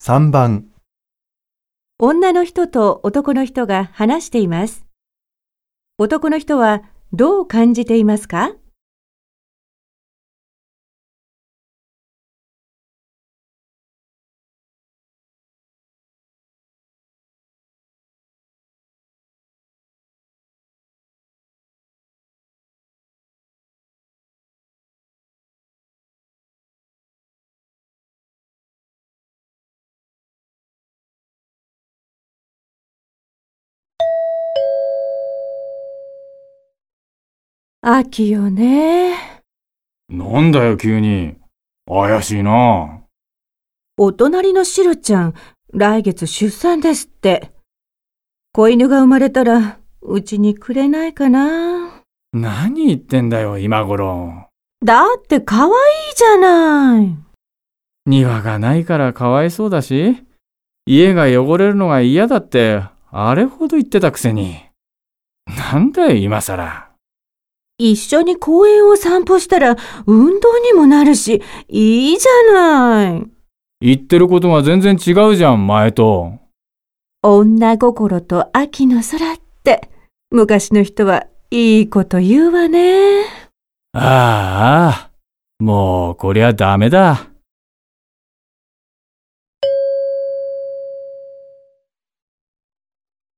3番、女の人と男の人が話しています。男の人はどう感じていますか？秋よね。なんだよ急に。怪しいな。お隣のシロちゃん、来月出産ですって。子犬が生まれたら、うちにくれないかな。何言ってんだよ今頃。だって可愛いじゃない。庭がないからかわいそうだし、家が汚れるのが嫌だって、あれほど言ってたくせに。なんだよ今更。一緒に公園を散歩したら運動にもなるし、いいじゃない。言ってることが全然違うじゃん、前と。女心と秋の空って、昔の人はいいこと言うわね。ああ、もうこりゃダメだ。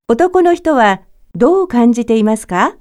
男の人はどう感じていますか？